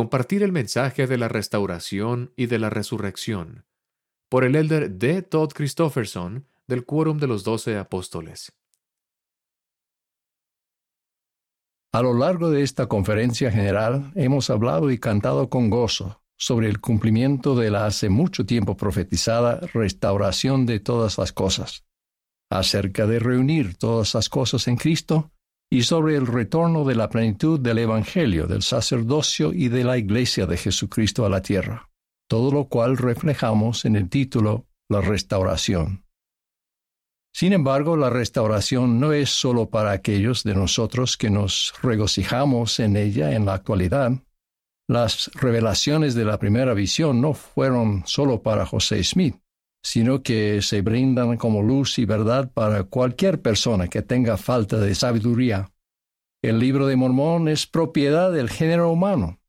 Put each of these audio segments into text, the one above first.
Compartir el mensaje de la restauración y de la resurrección. Por el elder D. Todd Christofferson del Quórum de los Doce Apóstoles. A lo largo de esta conferencia general hemos hablado y cantado con gozo sobre el cumplimiento de la hace mucho tiempo profetizada restauración de todas las cosas, acerca de reunir todas las cosas en Cristo y sobre el retorno de la plenitud del Evangelio, del sacerdocio y de la Iglesia de Jesucristo a la tierra, todo lo cual reflejamos en el título La restauración. Sin embargo, la restauración no es sólo para aquellos de nosotros que nos regocijamos en ella en la actualidad. Las revelaciones de la primera visión no fueron sólo para José Smith, sino que se brindan como luz y verdad para cualquier persona que tenga falta de sabiduría. El libro de Mormón es propiedad del género humano.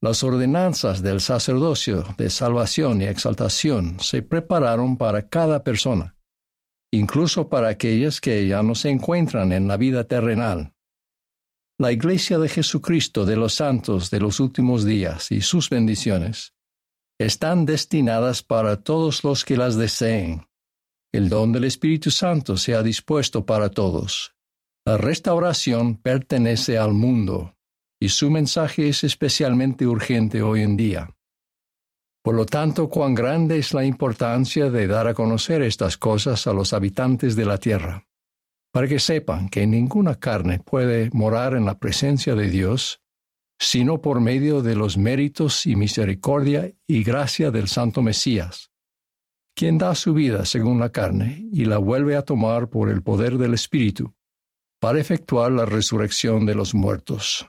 Las ordenanzas del sacerdocio de salvación y exaltación se prepararon para cada persona incluso para aquellas que ya no se encuentran en la vida terrenal. La Iglesia de Jesucristo de los santos de los últimos días y sus bendiciones están destinadas para todos los que las deseen. El don del Espíritu Santo se ha dispuesto para todos. La restauración pertenece al mundo y su mensaje es especialmente urgente hoy en día. Por lo tanto, cuán grande es la importancia de dar a conocer estas cosas a los habitantes de la tierra, para que sepan que ninguna carne puede morar en la presencia de Dios, sino por medio de los méritos y misericordia y gracia del Santo Mesías, quien da su vida según la carne y la vuelve a tomar por el poder del Espíritu, para efectuar la resurrección de los muertos.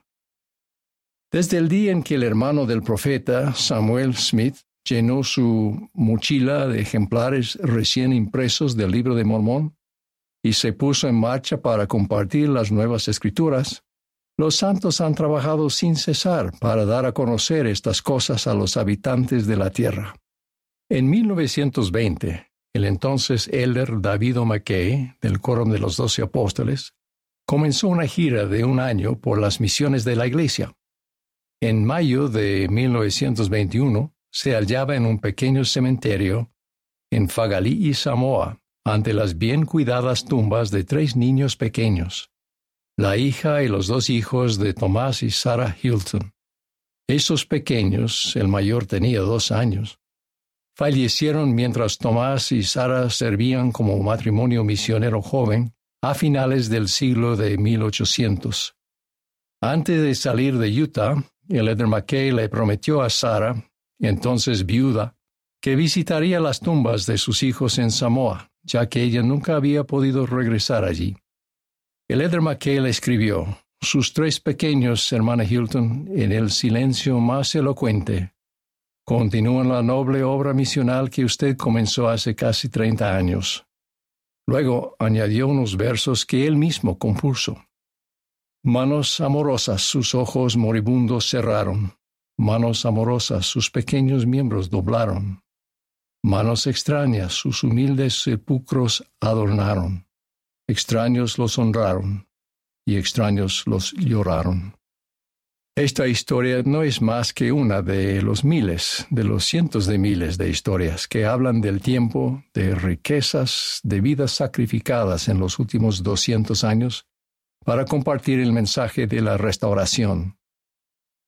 Desde el día en que el hermano del profeta, Samuel Smith, llenó su mochila de ejemplares recién impresos del libro de Mormón y se puso en marcha para compartir las nuevas escrituras, los santos han trabajado sin cesar para dar a conocer estas cosas a los habitantes de la tierra. En 1920, el entonces elder David O'Mackey, del Coro de los Doce Apóstoles, comenzó una gira de un año por las misiones de la Iglesia. En mayo de 1921, se hallaba en un pequeño cementerio en Fagalí y Samoa, ante las bien cuidadas tumbas de tres niños pequeños, la hija y los dos hijos de Tomás y Sarah Hilton. Esos pequeños, el mayor tenía dos años, fallecieron mientras Tomás y Sarah servían como matrimonio misionero joven a finales del siglo de 1800. Antes de salir de Utah, el Eder McKay le prometió a Sarah entonces viuda, que visitaría las tumbas de sus hijos en Samoa, ya que ella nunca había podido regresar allí. El Eder McKay le escribió, sus tres pequeños, hermana Hilton, en el silencio más elocuente, continúan la noble obra misional que usted comenzó hace casi treinta años. Luego añadió unos versos que él mismo compuso. Manos amorosas sus ojos moribundos cerraron, Manos amorosas sus pequeños miembros doblaron. Manos extrañas sus humildes sepulcros adornaron. Extraños los honraron y extraños los lloraron. Esta historia no es más que una de los miles, de los cientos de miles de historias que hablan del tiempo, de riquezas, de vidas sacrificadas en los últimos doscientos años para compartir el mensaje de la restauración,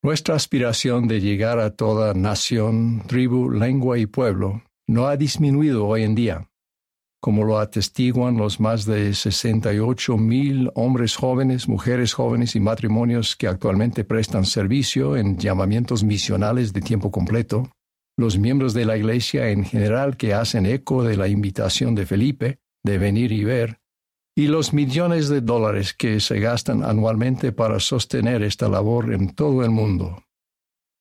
nuestra aspiración de llegar a toda nación, tribu, lengua y pueblo no ha disminuido hoy en día, como lo atestiguan los más de 68 mil hombres jóvenes, mujeres jóvenes y matrimonios que actualmente prestan servicio en llamamientos misionales de tiempo completo, los miembros de la Iglesia en general que hacen eco de la invitación de Felipe de venir y ver, y los millones de dólares que se gastan anualmente para sostener esta labor en todo el mundo.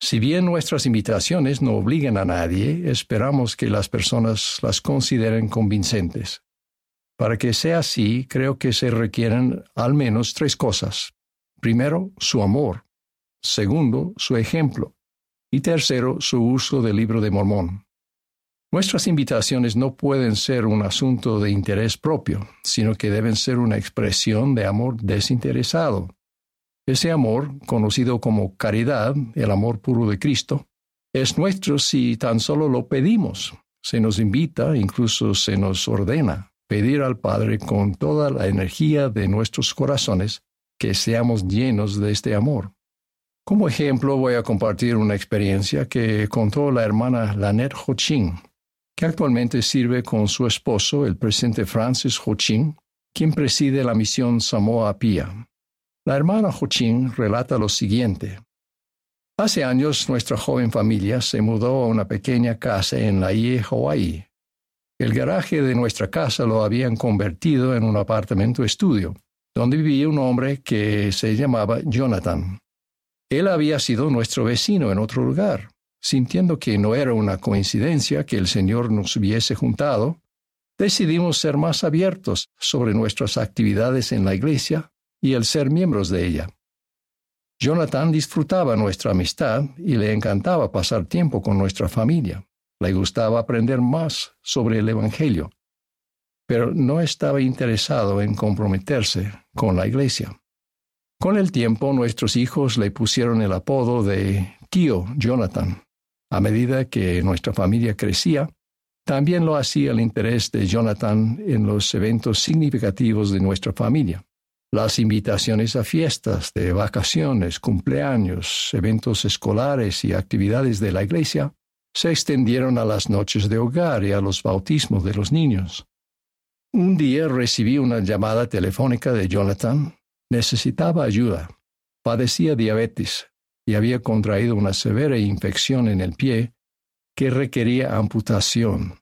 Si bien nuestras invitaciones no obligan a nadie, esperamos que las personas las consideren convincentes. Para que sea así, creo que se requieren al menos tres cosas. Primero, su amor. Segundo, su ejemplo. Y tercero, su uso del libro de Mormón. Nuestras invitaciones no pueden ser un asunto de interés propio, sino que deben ser una expresión de amor desinteresado. Ese amor, conocido como caridad, el amor puro de Cristo, es nuestro si tan solo lo pedimos. Se nos invita, incluso se nos ordena, pedir al Padre con toda la energía de nuestros corazones que seamos llenos de este amor. Como ejemplo voy a compartir una experiencia que contó la hermana Lanet Ho-Ching, que actualmente sirve con su esposo, el presidente Francis Ho-Ching, quien preside la misión Samoa Pia. La hermana Ho-Ching relata lo siguiente. Hace años nuestra joven familia se mudó a una pequeña casa en la IE, Hawaii. El garaje de nuestra casa lo habían convertido en un apartamento estudio, donde vivía un hombre que se llamaba Jonathan. Él había sido nuestro vecino en otro lugar. Sintiendo que no era una coincidencia que el Señor nos hubiese juntado, decidimos ser más abiertos sobre nuestras actividades en la iglesia y el ser miembros de ella. Jonathan disfrutaba nuestra amistad y le encantaba pasar tiempo con nuestra familia. Le gustaba aprender más sobre el Evangelio, pero no estaba interesado en comprometerse con la iglesia. Con el tiempo nuestros hijos le pusieron el apodo de tío Jonathan. A medida que nuestra familia crecía, también lo hacía el interés de Jonathan en los eventos significativos de nuestra familia. Las invitaciones a fiestas de vacaciones, cumpleaños, eventos escolares y actividades de la iglesia se extendieron a las noches de hogar y a los bautismos de los niños. Un día recibí una llamada telefónica de Jonathan. Necesitaba ayuda. Padecía diabetes y había contraído una severa infección en el pie que requería amputación.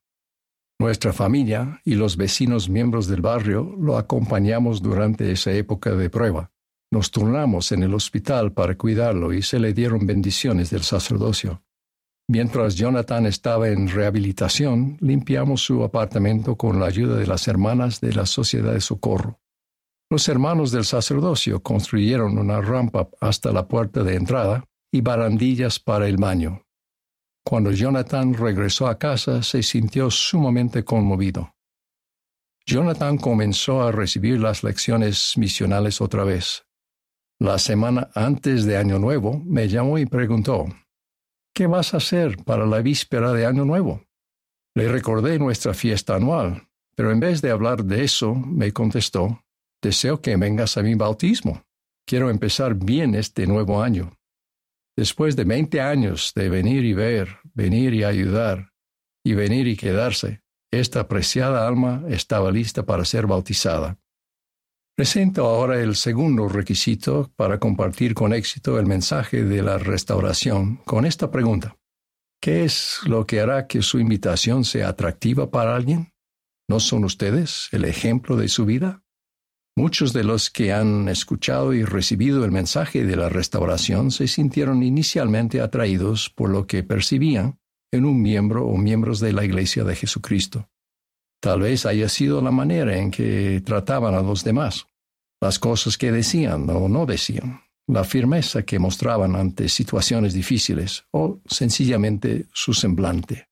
Nuestra familia y los vecinos miembros del barrio lo acompañamos durante esa época de prueba. Nos turnamos en el hospital para cuidarlo y se le dieron bendiciones del sacerdocio. Mientras Jonathan estaba en rehabilitación, limpiamos su apartamento con la ayuda de las hermanas de la Sociedad de Socorro. Los hermanos del sacerdocio construyeron una rampa hasta la puerta de entrada y barandillas para el baño. Cuando Jonathan regresó a casa, se sintió sumamente conmovido. Jonathan comenzó a recibir las lecciones misionales otra vez. La semana antes de Año Nuevo me llamó y preguntó, ¿Qué vas a hacer para la víspera de Año Nuevo? Le recordé nuestra fiesta anual, pero en vez de hablar de eso, me contestó, Deseo que vengas a mi bautismo. Quiero empezar bien este nuevo año. Después de veinte años de venir y ver, venir y ayudar, y venir y quedarse, esta apreciada alma estaba lista para ser bautizada. Presento ahora el segundo requisito para compartir con éxito el mensaje de la restauración con esta pregunta. ¿Qué es lo que hará que su invitación sea atractiva para alguien? ¿No son ustedes el ejemplo de su vida? Muchos de los que han escuchado y recibido el mensaje de la restauración se sintieron inicialmente atraídos por lo que percibían en un miembro o miembros de la Iglesia de Jesucristo. Tal vez haya sido la manera en que trataban a los demás, las cosas que decían o no decían, la firmeza que mostraban ante situaciones difíciles o sencillamente su semblante.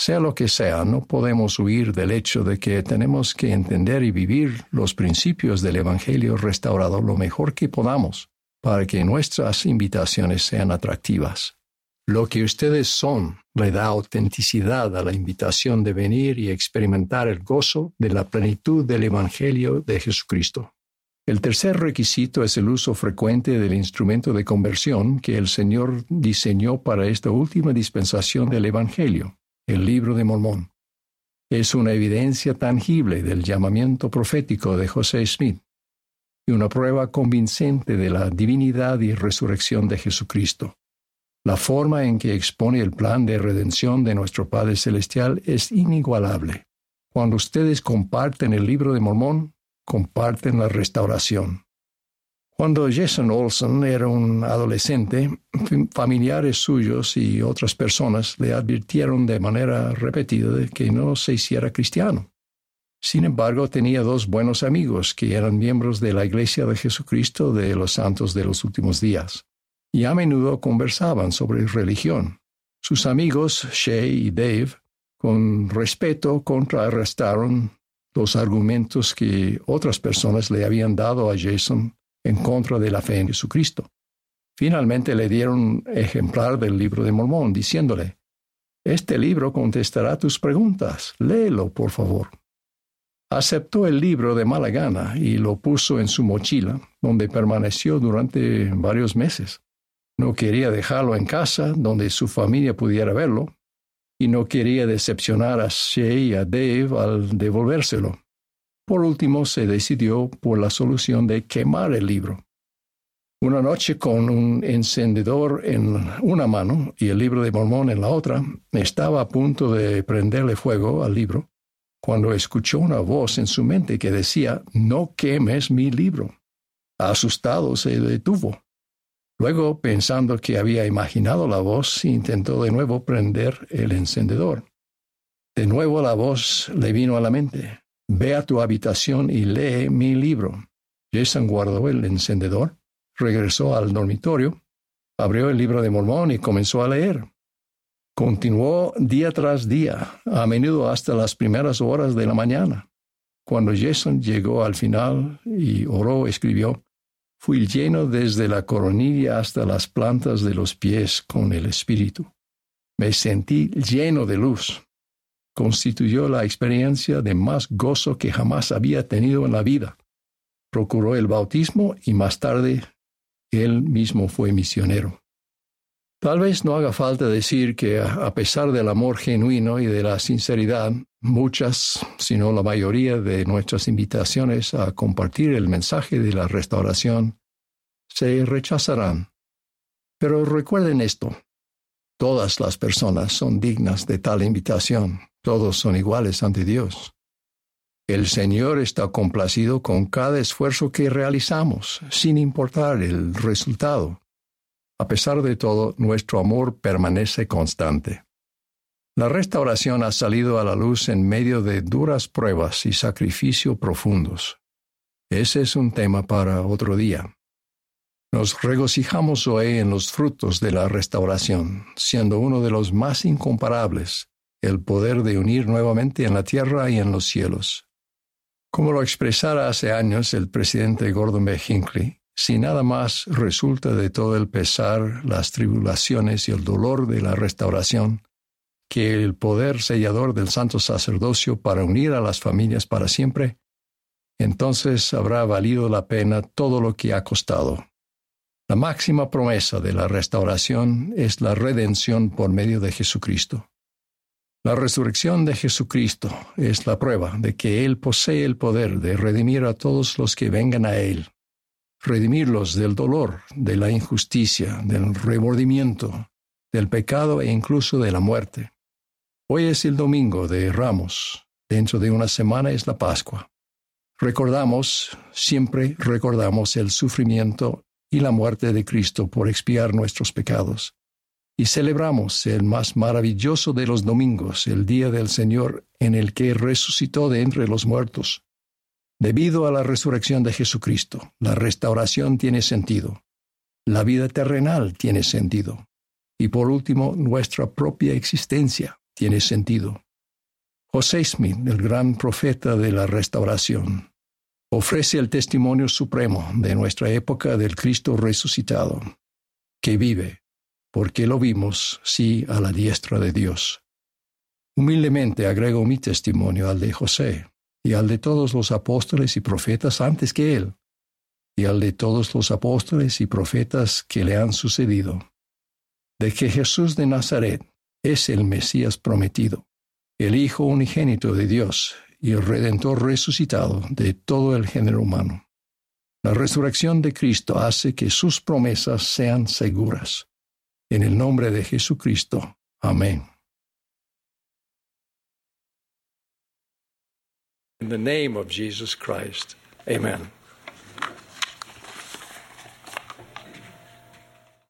Sea lo que sea, no podemos huir del hecho de que tenemos que entender y vivir los principios del Evangelio restaurado lo mejor que podamos para que nuestras invitaciones sean atractivas. Lo que ustedes son le da autenticidad a la invitación de venir y experimentar el gozo de la plenitud del Evangelio de Jesucristo. El tercer requisito es el uso frecuente del instrumento de conversión que el Señor diseñó para esta última dispensación del Evangelio el libro de Mormón. Es una evidencia tangible del llamamiento profético de José Smith y una prueba convincente de la divinidad y resurrección de Jesucristo. La forma en que expone el plan de redención de nuestro Padre Celestial es inigualable. Cuando ustedes comparten el libro de Mormón, comparten la restauración. Cuando Jason Olson era un adolescente, familiares suyos y otras personas le advirtieron de manera repetida que no se hiciera cristiano. Sin embargo, tenía dos buenos amigos que eran miembros de la Iglesia de Jesucristo de los Santos de los Últimos Días, y a menudo conversaban sobre religión. Sus amigos, Shay y Dave, con respeto contrarrestaron los argumentos que otras personas le habían dado a Jason en contra de la fe en Jesucristo. Finalmente le dieron ejemplar del libro de Mormón, diciéndole, Este libro contestará tus preguntas, léelo, por favor. Aceptó el libro de mala gana y lo puso en su mochila, donde permaneció durante varios meses. No quería dejarlo en casa, donde su familia pudiera verlo, y no quería decepcionar a Shea y a Dave al devolvérselo. Por último, se decidió por la solución de quemar el libro. Una noche con un encendedor en una mano y el libro de Mormón en la otra, estaba a punto de prenderle fuego al libro cuando escuchó una voz en su mente que decía, no quemes mi libro. Asustado se detuvo. Luego, pensando que había imaginado la voz, intentó de nuevo prender el encendedor. De nuevo la voz le vino a la mente. Ve a tu habitación y lee mi libro. Jason guardó el encendedor, regresó al dormitorio, abrió el libro de Mormón y comenzó a leer. Continuó día tras día, a menudo hasta las primeras horas de la mañana. Cuando Jason llegó al final y oró, escribió, Fui lleno desde la coronilla hasta las plantas de los pies con el Espíritu. Me sentí lleno de luz. Constituyó la experiencia de más gozo que jamás había tenido en la vida. Procuró el bautismo y más tarde él mismo fue misionero. Tal vez no haga falta decir que a pesar del amor genuino y de la sinceridad, muchas, si no la mayoría de nuestras invitaciones a compartir el mensaje de la restauración se rechazarán. Pero recuerden esto, todas las personas son dignas de tal invitación, todos son iguales ante Dios. El Señor está complacido con cada esfuerzo que realizamos, sin importar el resultado. A pesar de todo, nuestro amor permanece constante. La restauración ha salido a la luz en medio de duras pruebas y sacrificio profundos. Ese es un tema para otro día. Nos regocijamos hoy en los frutos de la restauración, siendo uno de los más incomparables el poder de unir nuevamente en la tierra y en los cielos. Como lo expresara hace años el presidente Gordon B. Hinckley, si nada más resulta de todo el pesar, las tribulaciones y el dolor de la restauración, que el poder sellador del santo sacerdocio para unir a las familias para siempre, entonces habrá valido la pena todo lo que ha costado. La máxima promesa de la restauración es la redención por medio de Jesucristo. La resurrección de Jesucristo es la prueba de que Él posee el poder de redimir a todos los que vengan a Él redimirlos del dolor, de la injusticia, del remordimiento, del pecado e incluso de la muerte. Hoy es el domingo de Ramos, dentro de una semana es la Pascua. Recordamos, siempre recordamos el sufrimiento y la muerte de Cristo por expiar nuestros pecados. Y celebramos el más maravilloso de los domingos, el día del Señor en el que resucitó de entre los muertos Debido a la resurrección de Jesucristo, la restauración tiene sentido. La vida terrenal tiene sentido. Y por último, nuestra propia existencia tiene sentido. José Smith, el gran profeta de la restauración, ofrece el testimonio supremo de nuestra época del Cristo resucitado, que vive, porque lo vimos, sí, a la diestra de Dios. Humildemente agrego mi testimonio al de José, y al de todos los apóstoles y profetas antes que él, y al de todos los apóstoles y profetas que le han sucedido, de que Jesús de Nazaret es el Mesías prometido, el Hijo unigénito de Dios y el Redentor resucitado de todo el género humano. La resurrección de Cristo hace que sus promesas sean seguras. En el nombre de Jesucristo. Amén. In the name of Jesus Christ. Amen.